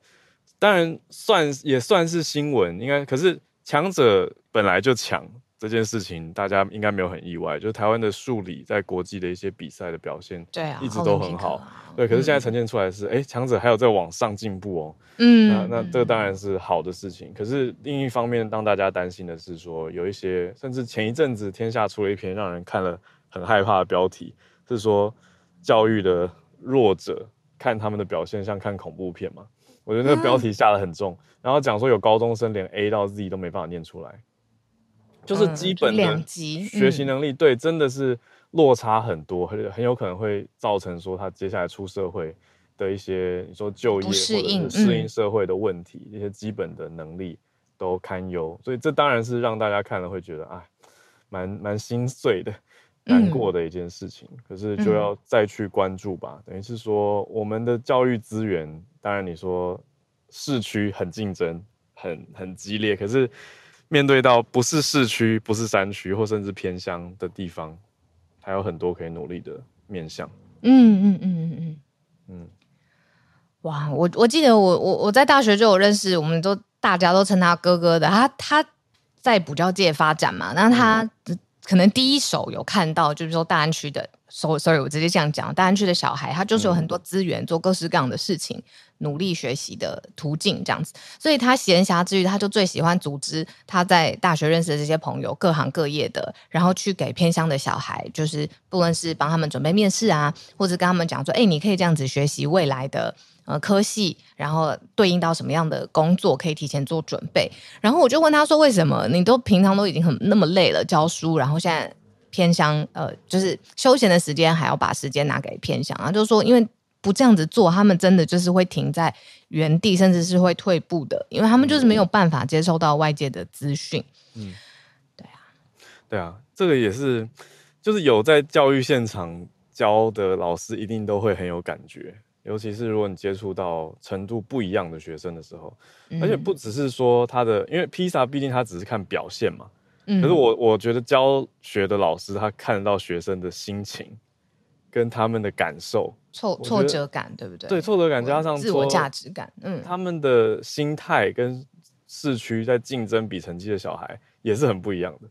当然算也算是新闻，应该可是强者本来就强。这件事情大家应该没有很意外，就是台湾的数理在国际的一些比赛的表现，对啊，一直都很好，对。可是现在呈现出来是，哎、嗯，强者还有在往上进步哦，嗯，那那这个当然是好的事情。可是另一方面，让大家担心的是说，有一些甚至前一阵子天下出了一篇让人看了很害怕的标题，是说教育的弱者看他们的表现像看恐怖片嘛？我觉得那个标题下的很重，嗯、然后讲说有高中生连 A 到 Z 都没办法念出来。就是基本的学习能力，对，真的是落差很多，很很有可能会造成说他接下来出社会的一些，你说就业或者是适应社会的问题，一些基本的能力都堪忧，所以这当然是让大家看了会觉得，哎，蛮蛮心碎的，难过的一件事情。可是就要再去关注吧，等于是说我们的教育资源，当然你说市区很竞争，很很激烈，可是。面对到不是市区、不是山区或甚至偏乡的地方，还有很多可以努力的面向。嗯嗯嗯嗯嗯嗯。哇，我我记得我我我在大学就有认识，我们都大家都称他哥哥的。他他在补教界发展嘛，那他可能第一手有看到，就是说大安区的。sorry，我直接这样讲，大安区的小孩他就是有很多资源做各式各样的事情。努力学习的途径这样子，所以他闲暇之余，他就最喜欢组织他在大学认识的这些朋友，各行各业的，然后去给偏乡的小孩，就是不论是帮他们准备面试啊，或者跟他们讲说，哎，你可以这样子学习未来的呃科系，然后对应到什么样的工作，可以提前做准备。然后我就问他说，为什么你都平常都已经很那么累了教书，然后现在偏乡呃，就是休闲的时间还要把时间拿给偏乡啊？就是说因为。不这样子做，他们真的就是会停在原地，甚至是会退步的，因为他们就是没有办法接受到外界的资讯。嗯，对啊，对啊，这个也是，就是有在教育现场教的老师，一定都会很有感觉。尤其是如果你接触到程度不一样的学生的时候，嗯、而且不只是说他的，因为披萨毕竟他只是看表现嘛。嗯、可是我我觉得教学的老师他看得到学生的心情跟他们的感受，挫挫折感对不对？对，挫折感加上自我价值感，嗯，他们的心态跟市区在竞争比成绩的小孩也是很不一样的，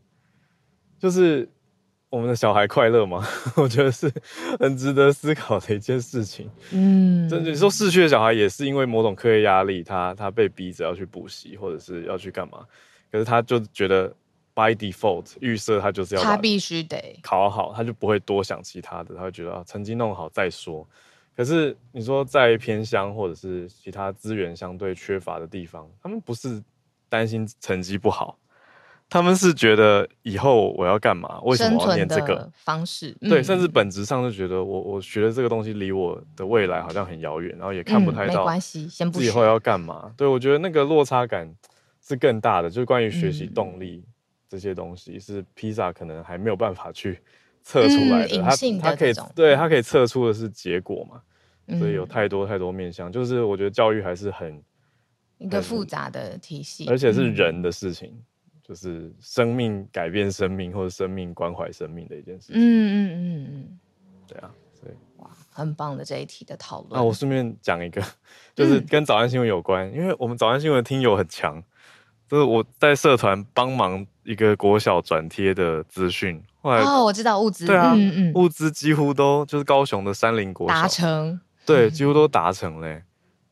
就是。我们的小孩快乐吗？我觉得是很值得思考的一件事情。嗯，甚至说市区的小孩也是因为某种课业压力，他他被逼着要去补习或者是要去干嘛，可是他就觉得 by default 预设他就是要他必须得考好，他就不会多想其他的，他会觉得啊成绩弄好再说。可是你说在偏乡或者是其他资源相对缺乏的地方，他们不是担心成绩不好。他们是觉得以后我要干嘛？为什么我要念这个方式？对，嗯、甚至本质上就觉得我我学的这个东西离我的未来好像很遥远，然后也看不太到。没关系，先不学。以后要干嘛？对，我觉得那个落差感是更大的，就是关于学习动力这些东西，是披萨可能还没有办法去测出来的。嗯、它它可以对它可以测出的是结果嘛？所以有太多太多面向，就是我觉得教育还是很一个复杂的体系，而且是人的事情。嗯就是生命改变生命，或者生命关怀生命的一件事情。嗯嗯嗯嗯，对啊，所以哇，很棒的这一题的讨论。那我顺便讲一个，就是跟早安新闻有关，嗯、因为我们早安新闻的听友很强，就是我在社团帮忙一个国小转贴的资讯。后来哦，我知道物资，对啊，嗯嗯，物资几乎都就是高雄的山林国小达成，对，几乎都达成嘞。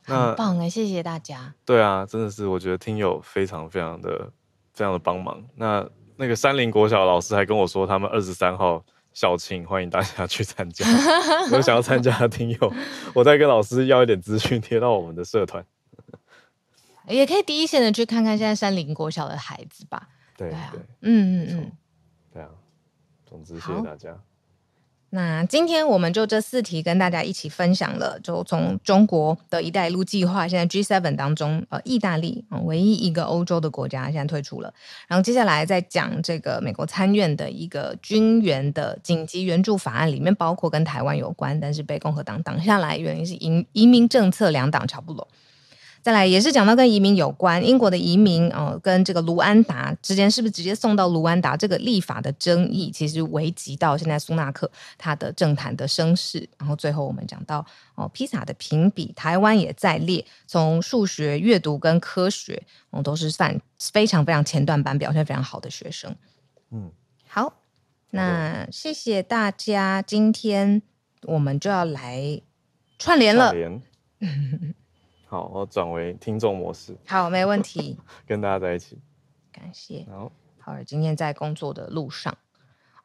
那、很棒哎，谢谢大家。对啊，真的是，我觉得听友非常非常的。非常的帮忙，那那个山林国小老师还跟我说，他们二十三号校庆，欢迎大家去参加。有想要参加的听友，我再跟老师要一点资讯贴到我们的社团，也可以第一线的去看看现在山林国小的孩子吧。对啊，嗯嗯嗯，对啊。总之，谢谢大家。那今天我们就这四题跟大家一起分享了，就从中国的一带一路计划，现在 G7 当中，呃，意大利啊，唯一一个欧洲的国家现在退出了。然后接下来再讲这个美国参院的一个军援的紧急援助法案，里面包括跟台湾有关，但是被共和党挡下来，原因是移移民政策两党乔不拢。再来也是讲到跟移民有关，英国的移民哦、呃，跟这个卢安达之间是不是直接送到卢安达？这个立法的争议其实危及到现在苏纳克他的政坛的声势。然后最后我们讲到哦，披萨的评比，台湾也在列，从数学、阅读跟科学，哦，都是算非常非常前段班表现非常好的学生。嗯，好，那谢谢大家，今天我们就要来串联了。好，我转为听众模式。好，没问题。跟大家在一起，感谢。好，好，今天在工作的路上。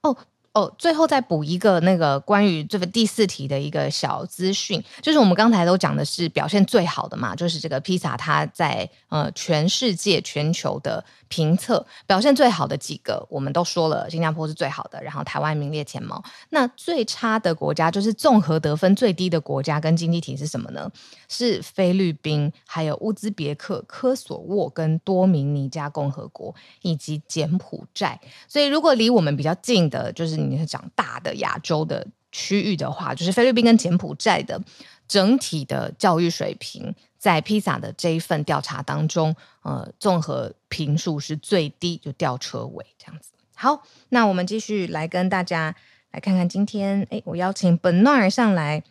哦。哦，最后再补一个那个关于这个第四题的一个小资讯，就是我们刚才都讲的是表现最好的嘛，就是这个披萨它在呃全世界全球的评测表现最好的几个，我们都说了，新加坡是最好的，然后台湾名列前茅。那最差的国家就是综合得分最低的国家跟经济体是什么呢？是菲律宾，还有乌兹别克、科索沃跟多明尼加共和国以及柬埔寨。所以如果离我们比较近的，就是。你是讲大的亚洲的区域的话，就是菲律宾跟柬埔寨的整体的教育水平，在披萨的这一份调查当中，呃，综合评数是最低，就吊车尾这样子。好，那我们继续来跟大家来看看今天，哎，我邀请 Bernard 上来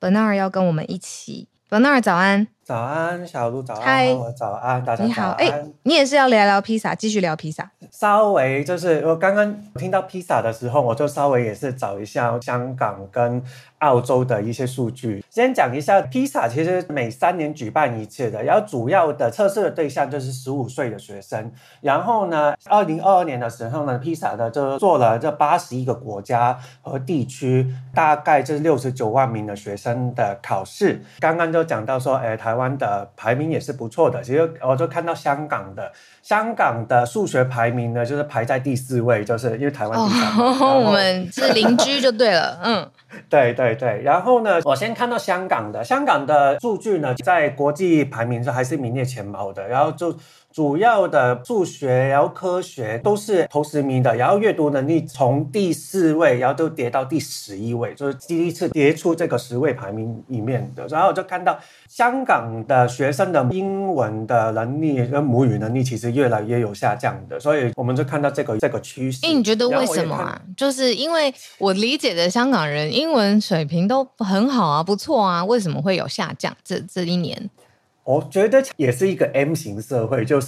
，Bernard 要跟我们一起，Bernard 早安。早安，小鹿早安，我，早安，大家你好，哎，你也是要聊聊披萨，继续聊披萨。稍微就是我刚刚听到披萨的时候，我就稍微也是找一下香港跟澳洲的一些数据。先讲一下披萨，其实每三年举办一次的，然后主要的测试的对象就是十五岁的学生。然后呢，二零二二年的时候呢，披萨呢就做了这八十一个国家和地区，大概就是六十九万名的学生的考试。刚刚就讲到说，哎，台。台湾的排名也是不错的，其实我就看到香港的香港的数学排名呢，就是排在第四位，就是因为台湾第三，哦、后我们是邻居就对了，嗯。对对对，然后呢，我先看到香港的，香港的数据呢，在国际排名上还是名列前茅的，然后就。主要的数学，然后科学都是头十名的，然后阅读能力从第四位，然后都跌到第十一位，就是第一次跌出这个十位排名里面的。然后我就看到香港的学生的英文的能力跟母语能力其实越来越有下降的，所以我们就看到这个这个趋势。哎，你觉得为什么啊？就是因为我理解的香港人英文水平都很好啊，不错啊，为什么会有下降？这这一年？我觉得也是一个 M 型社会，就是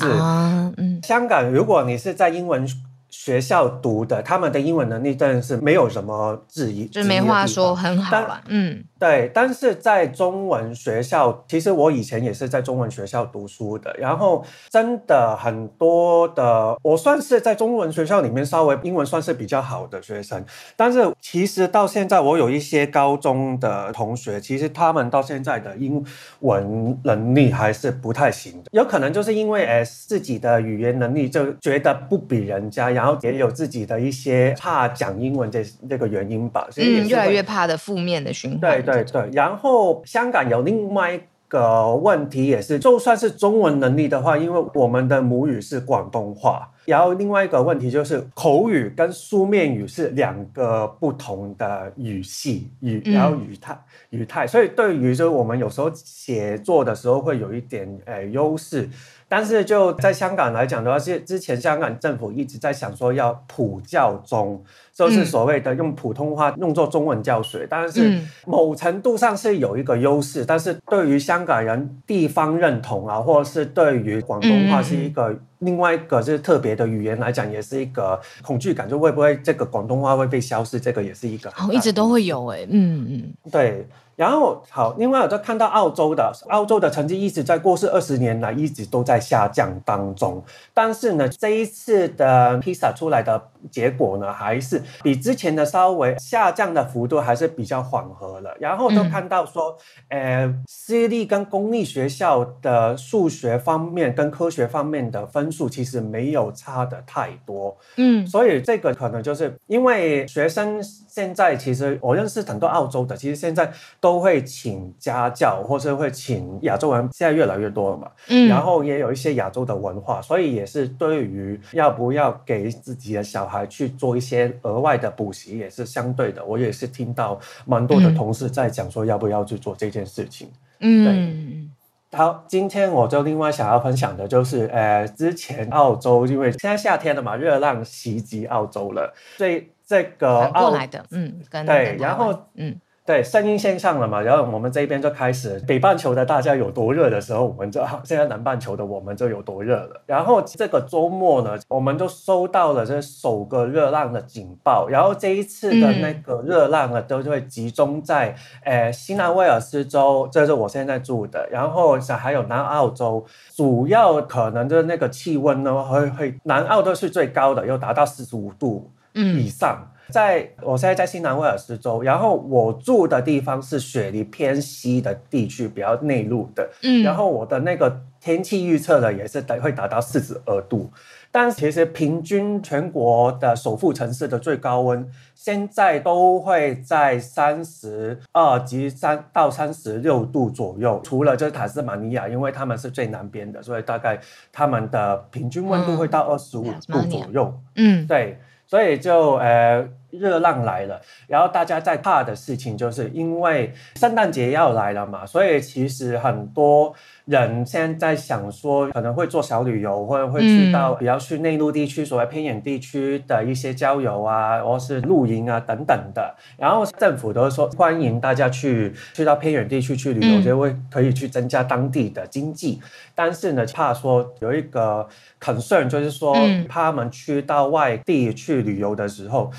香港，如果你是在英文学校读的，他们的英文能力真的是没有什么质疑，就是没话说，很好了，嗯。对，但是在中文学校，其实我以前也是在中文学校读书的，然后真的很多的，我算是在中文学校里面稍微英文算是比较好的学生，但是其实到现在，我有一些高中的同学，其实他们到现在的英文能力还是不太行的，有可能就是因为呃自己的语言能力就觉得不比人家，然后也有自己的一些怕讲英文这这个原因吧，所以嗯，越来越怕的负面的循环。对对对，然后香港有另外一个问题也是，就算是中文能力的话，因为我们的母语是广东话，然后另外一个问题就是口语跟书面语是两个不同的语系语，然后语态、嗯、语态，所以对于就是我们有时候写作的时候会有一点诶、呃、优势。但是就在香港来讲的话，是之前香港政府一直在想说要普教中，就是所谓的用普通话用作中文教学。但是某程度上是有一个优势，但是对于香港人地方认同啊，或者是对于广东话是一个另外一个就是特别的语言来讲，也是一个恐惧感，就会不会这个广东话会被消失？这个也是一个哦，一直都会有哎，嗯嗯，对。然后好，另外我就看到澳洲的，澳洲的成绩一直在过去二十年来一直都在下降当中。但是呢，这一次的 PISA 出来的结果呢，还是比之前的稍微下降的幅度还是比较缓和了。然后就看到说，嗯、呃，私立跟公立学校的数学方面跟科学方面的分数其实没有差的太多。嗯，所以这个可能就是因为学生现在其实我认识很多澳洲的，其实现在都。都会请家教，或是会请亚洲人，现在越来越多了嘛。嗯，然后也有一些亚洲的文化，所以也是对于要不要给自己的小孩去做一些额外的补习，也是相对的。我也是听到蛮多的同事在讲说，要不要去做这件事情。嗯，对。好，今天我就另外想要分享的就是，呃，之前澳洲因为现在夏天了嘛，热浪袭击澳洲了，所以这个澳过来的，嗯，对，然后嗯。对，声音线上了嘛，然后我们这边就开始北半球的大家有多热的时候，我们就现在南半球的我们就有多热了。然后这个周末呢，我们就收到了这首个热浪的警报。然后这一次的那个热浪呢，都会集中在呃新南威尔斯州，这是我现在住的。然后还有南澳洲，主要可能就是那个气温呢，会会南澳都是最高的，又达到四十五度以上。嗯在我现在在新南威尔士州，然后我住的地方是雪梨偏西的地区，比较内陆的。嗯，然后我的那个天气预测呢，也是会达到四十二度。但其实平均全国的首府城市的最高温，现在都会在三十二及三到三十六度左右。除了就是塔斯马尼亚，因为他们是最南边的，所以大概他们的平均温度会到二十五度左右。嗯，对，所以就呃。热浪来了，然后大家在怕的事情，就是因为圣诞节要来了嘛，所以其实很多人现在在想说，可能会做小旅游，或者会去到比较去内陆地区，所谓偏远地区的一些郊游啊，或是露营啊等等的。然后政府都说欢迎大家去去到偏远地区去旅游，就会可以去增加当地的经济。但是呢，怕说有一个 concern，就是说他们去到外地去旅游的时候，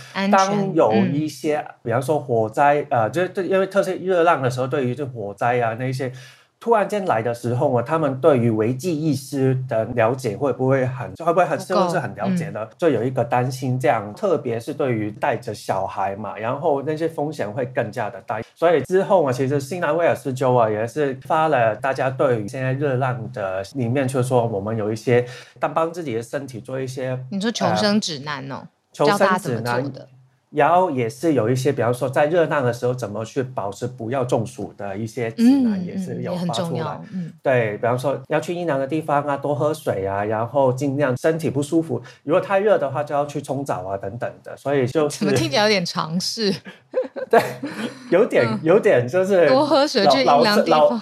当有一些，嗯、比方说火灾，呃，就就因为特别热浪的时候，对于这火灾啊那些突然间来的时候啊，他们对于危机意识的了解会不会很，会不会很是不是很了解呢？嗯、就有一个担心，这样，特别是对于带着小孩嘛，然后那些风险会更加的大。所以之后啊，其实新南威尔士州啊也是发了大家对于现在热浪的里面，就是说我们有一些当帮自己的身体做一些，你说求生指南哦，呃、求生指南。然后也是有一些，比方说在热浪的时候怎么去保持不要中暑的一些指南，也是有发出来。嗯，对，比方说要去阴凉的地方啊，多喝水啊，然后尽量身体不舒服，如果太热的话就要去冲澡啊等等的。所以就是怎么听起来有点尝试？对，有点有点就是多喝水去阴凉地方。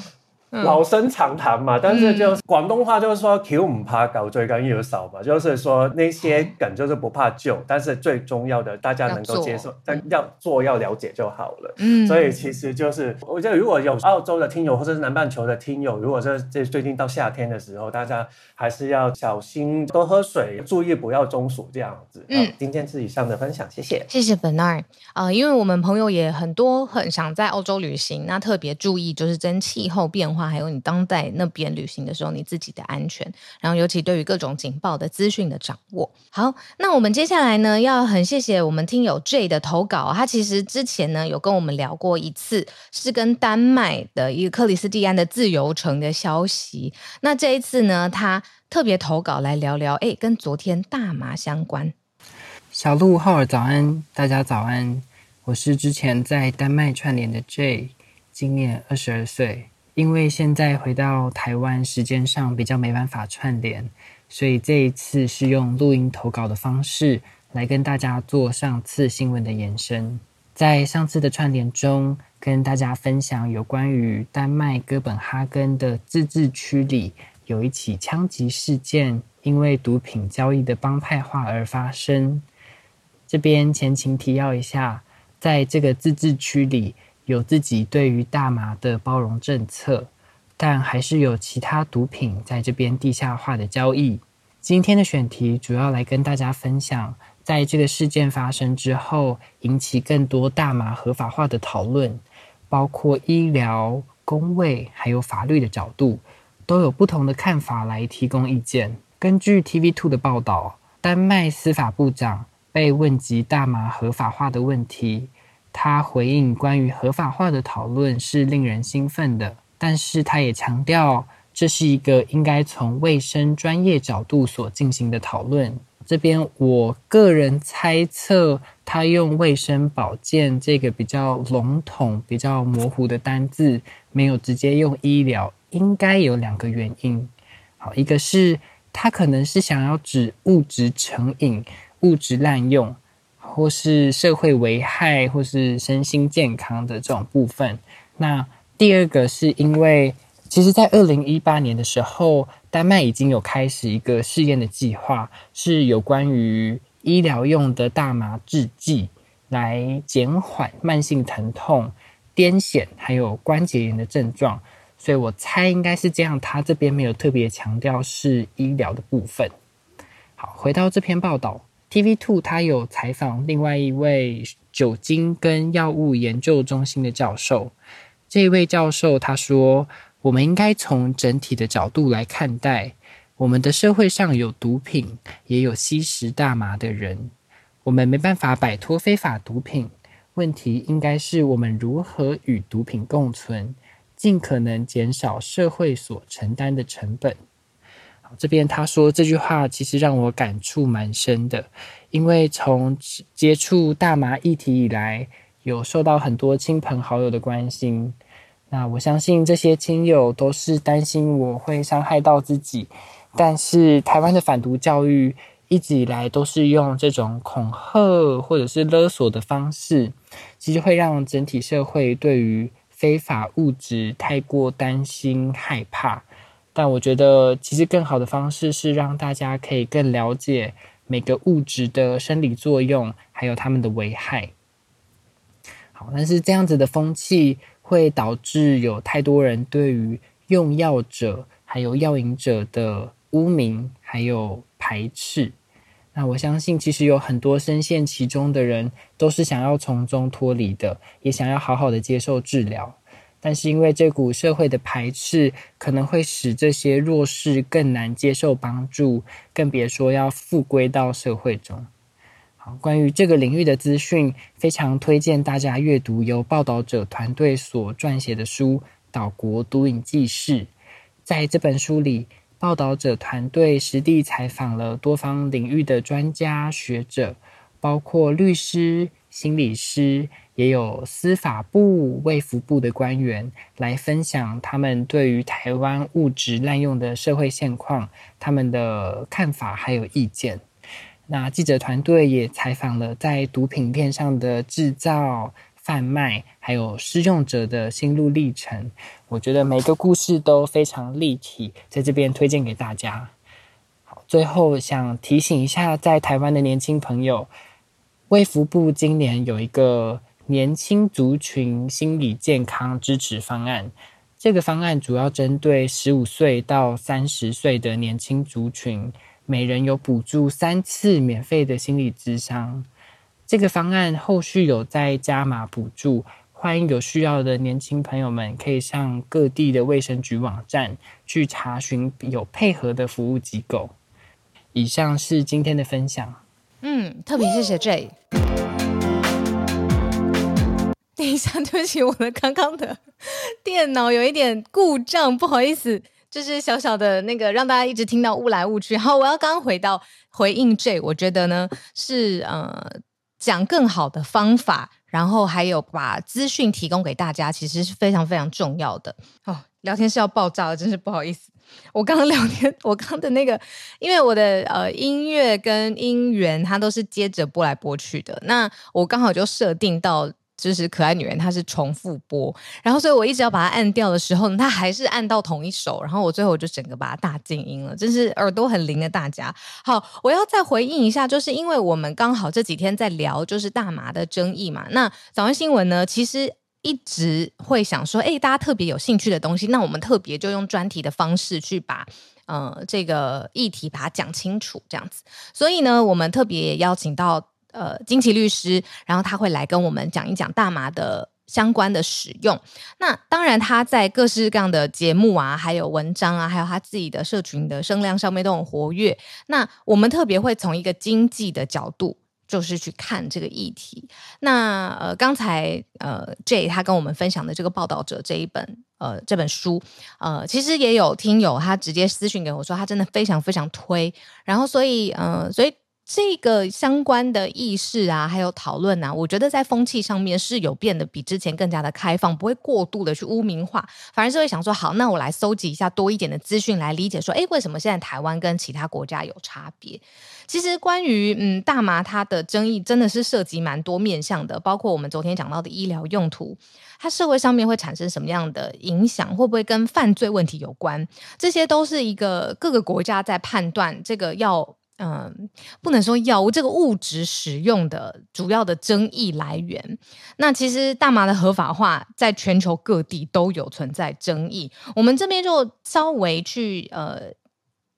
嗯、老生常谈嘛，但是就是广东话就是说“桥唔怕旧，最紧要受”嘛，就是说那些梗就是不怕旧，嗯、但是最重要的大家能够接受，但要做要了解就好了。嗯，所以其实就是我觉得如果有澳洲的听友或者是南半球的听友，如果是这最近到夏天的时候，大家还是要小心多喝水，注意不要中暑这样子。嗯，今天是以上的分享，谢谢，谢谢 Bernard 啊、呃，因为我们朋友也很多很想在澳洲旅行，那特别注意就是真气候变化。还有你当在那边旅行的时候，你自己的安全，然后尤其对于各种警报的资讯的掌握。好，那我们接下来呢，要很谢谢我们听友 J 的投稿，他其实之前呢有跟我们聊过一次，是跟丹麦的一个克里斯蒂安的自由城的消息。那这一次呢，他特别投稿来聊聊，哎，跟昨天大麻相关。小鹿浩尔早安，大家早安，我是之前在丹麦串联的 J，今年二十二岁。因为现在回到台湾，时间上比较没办法串联，所以这一次是用录音投稿的方式来跟大家做上次新闻的延伸。在上次的串联中，跟大家分享有关于丹麦哥本哈根的自治区里有一起枪击事件，因为毒品交易的帮派化而发生。这边前情提要一下，在这个自治区里。有自己对于大麻的包容政策，但还是有其他毒品在这边地下化的交易。今天的选题主要来跟大家分享，在这个事件发生之后，引起更多大麻合法化的讨论，包括医疗、工卫还有法律的角度，都有不同的看法来提供意见。根据 TV Two 的报道，丹麦司法部长被问及大麻合法化的问题。他回应关于合法化的讨论是令人兴奋的，但是他也强调这是一个应该从卫生专业角度所进行的讨论。这边我个人猜测，他用卫生保健这个比较笼统、比较模糊的单字，没有直接用医疗，应该有两个原因。好，一个是他可能是想要指物质成瘾、物质滥用。或是社会危害，或是身心健康的这种部分。那第二个是因为，其实，在二零一八年的时候，丹麦已经有开始一个试验的计划，是有关于医疗用的大麻制剂，来减缓慢性疼痛、癫痫还有关节炎的症状。所以我猜应该是这样，他这边没有特别强调是医疗的部分。好，回到这篇报道。TV Two 他有采访另外一位酒精跟药物研究中心的教授，这一位教授他说：“我们应该从整体的角度来看待，我们的社会上有毒品，也有吸食大麻的人，我们没办法摆脱非法毒品，问题应该是我们如何与毒品共存，尽可能减少社会所承担的成本。”这边他说这句话，其实让我感触蛮深的，因为从接触大麻议题以来，有受到很多亲朋好友的关心。那我相信这些亲友都是担心我会伤害到自己，但是台湾的反毒教育一直以来都是用这种恐吓或者是勒索的方式，其实会让整体社会对于非法物质太过担心害怕。但我觉得，其实更好的方式是让大家可以更了解每个物质的生理作用，还有它们的危害。好，但是这样子的风气会导致有太多人对于用药者还有药瘾者的污名，还有排斥。那我相信，其实有很多深陷其中的人，都是想要从中脱离的，也想要好好的接受治疗。但是因为这股社会的排斥，可能会使这些弱势更难接受帮助，更别说要复归到社会中。好，关于这个领域的资讯，非常推荐大家阅读由报道者团队所撰写的书《岛国毒瘾纪事》。在这本书里，报道者团队实地采访了多方领域的专家学者，包括律师、心理师，也有司法部、卫福部的官员来分享他们对于台湾物质滥用的社会现况，他们的看法还有意见。那记者团队也采访了在毒品链上的制造、贩卖，还有使用者的心路历程。我觉得每个故事都非常立体，在这边推荐给大家。好，最后想提醒一下，在台湾的年轻朋友。卫福部今年有一个年轻族群心理健康支持方案，这个方案主要针对十五岁到三十岁的年轻族群，每人有补助三次免费的心理咨商。这个方案后续有再加码补助，欢迎有需要的年轻朋友们可以上各地的卫生局网站去查询有配合的服务机构。以上是今天的分享。嗯，特别谢谢 J。等一下，对不起，我的刚刚的电脑有一点故障，不好意思，就是小小的那个让大家一直听到雾来雾去。好，我要刚刚回到回应 J，我觉得呢是呃讲更好的方法，然后还有把资讯提供给大家，其实是非常非常重要的。哦，聊天是要爆炸了，真是不好意思。我刚刚聊天，我刚的那个，因为我的呃音乐跟音源它都是接着播来播去的，那我刚好就设定到就是可爱女人它是重复播，然后所以我一直要把它按掉的时候呢，它还是按到同一首，然后我最后我就整个把它大静音了，真是耳朵很灵的大家。好，我要再回应一下，就是因为我们刚好这几天在聊就是大麻的争议嘛，那早安新闻呢，其实。一直会想说，哎，大家特别有兴趣的东西，那我们特别就用专题的方式去把呃这个议题把它讲清楚，这样子。所以呢，我们特别邀请到呃菁琪律师，然后他会来跟我们讲一讲大麻的相关的使用。那当然，他在各式各样的节目啊，还有文章啊，还有他自己的社群的声量上面都很活跃。那我们特别会从一个经济的角度。就是去看这个议题。那呃，刚才呃，J 他跟我们分享的这个报道者这一本呃这本书，呃，其实也有听友他直接私讯给我说，他真的非常非常推。然后所以呃，所以这个相关的意识啊，还有讨论啊，我觉得在风气上面是有变得比之前更加的开放，不会过度的去污名化，反而是会想说，好，那我来搜集一下多一点的资讯来理解说，诶，为什么现在台湾跟其他国家有差别？其实关于嗯大麻它的争议真的是涉及蛮多面向的，包括我们昨天讲到的医疗用途，它社会上面会产生什么样的影响，会不会跟犯罪问题有关？这些都是一个各个国家在判断这个要嗯不能说药物这个物质使用的主要的争议来源。那其实大麻的合法化在全球各地都有存在争议，我们这边就稍微去呃。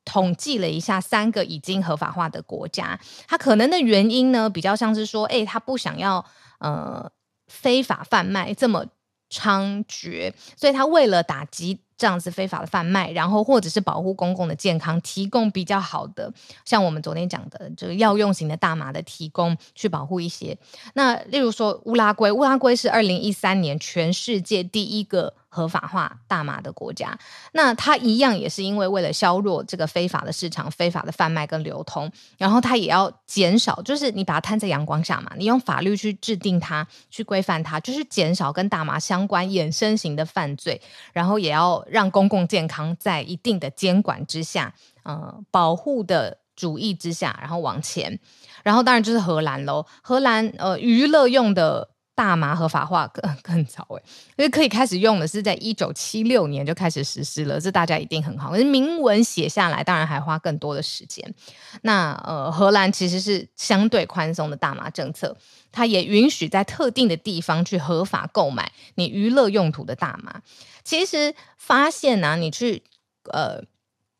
统计了一下三个已经合法化的国家，它可能的原因呢，比较像是说，哎，他不想要呃非法贩卖这么猖獗，所以他为了打击。这样子非法的贩卖，然后或者是保护公共的健康，提供比较好的，像我们昨天讲的这个药用型的大麻的提供，去保护一些。那例如说乌拉圭，乌拉圭是二零一三年全世界第一个合法化大麻的国家。那它一样也是因为为了削弱这个非法的市场、非法的贩卖跟流通，然后它也要减少，就是你把它摊在阳光下嘛，你用法律去制定它、去规范它，就是减少跟大麻相关衍生型的犯罪，然后也要。让公共健康在一定的监管之下，呃，保护的主义之下，然后往前，然后当然就是荷兰喽。荷兰呃，娱乐用的大麻合法化更 更早诶，因为可以开始用的是在一九七六年就开始实施了，这大家一定很好。可是明文写下来，当然还花更多的时间。那呃，荷兰其实是相对宽松的大麻政策，它也允许在特定的地方去合法购买你娱乐用途的大麻。其实发现呢、你去呃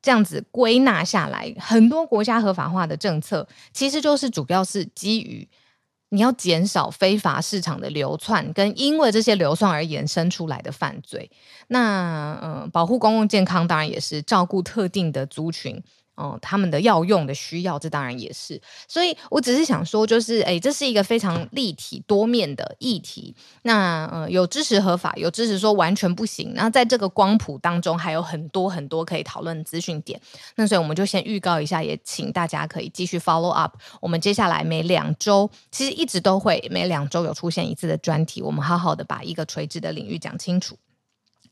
这样子归纳下来，很多国家合法化的政策，其实就是主要是基于你要减少非法市场的流窜，跟因为这些流窜而衍生出来的犯罪。那嗯、保护公共健康当然也是照顾特定的族群。嗯，他们的要用的需要，这当然也是。所以我只是想说，就是哎，这是一个非常立体多面的议题。那呃，有支持合法，有支持说完全不行。那在这个光谱当中，还有很多很多可以讨论资讯点。那所以我们就先预告一下，也请大家可以继续 follow up。我们接下来每两周，其实一直都会每两周有出现一次的专题，我们好好的把一个垂直的领域讲清楚。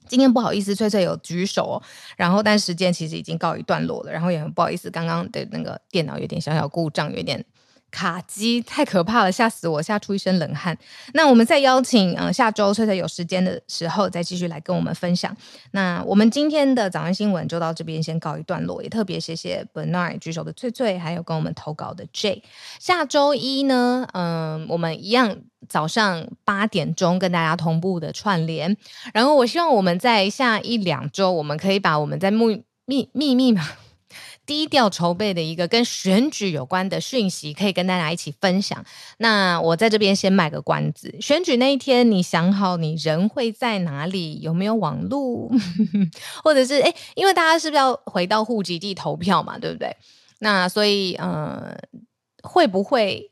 今天不好意思，翠翠有举手，然后但时间其实已经告一段落了，然后也很不好意思，刚刚的那个电脑有点小小故障，有点卡机，太可怕了，吓死我，吓出一身冷汗。那我们再邀请，嗯、呃，下周翠翠有时间的时候再继续来跟我们分享。那我们今天的早安新闻就到这边先告一段落，也特别谢谢 Bernard 举手的翠翠，还有跟我们投稿的 J。下周一呢，嗯、我们一样。早上八点钟跟大家同步的串联，然后我希望我们在下一两周，我们可以把我们在秘密密密码低调筹备的一个跟选举有关的讯息，可以跟大家一起分享。那我在这边先卖个关子，选举那一天，你想好你人会在哪里？有没有网路？或者是诶，因为大家是不是要回到户籍地投票嘛？对不对？那所以嗯，会不会？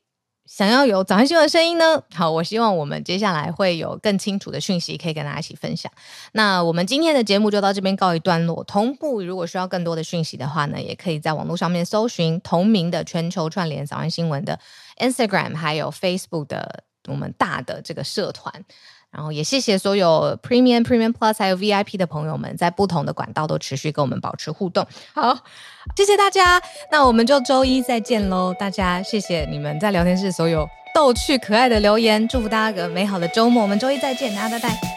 想要有早安新闻声音呢？好，我希望我们接下来会有更清楚的讯息可以跟大家一起分享。那我们今天的节目就到这边告一段落。同步，如果需要更多的讯息的话呢，也可以在网络上面搜寻同名的全球串联早安新闻的 Instagram，还有 Facebook 的我们大的这个社团。然后也谢谢所有 Premium、Premium Plus 还有 VIP 的朋友们，在不同的管道都持续跟我们保持互动。好，谢谢大家，那我们就周一再见喽！大家谢谢你们在聊天室所有逗趣可爱的留言，祝福大家个美好的周末。我们周一再见，大家拜拜。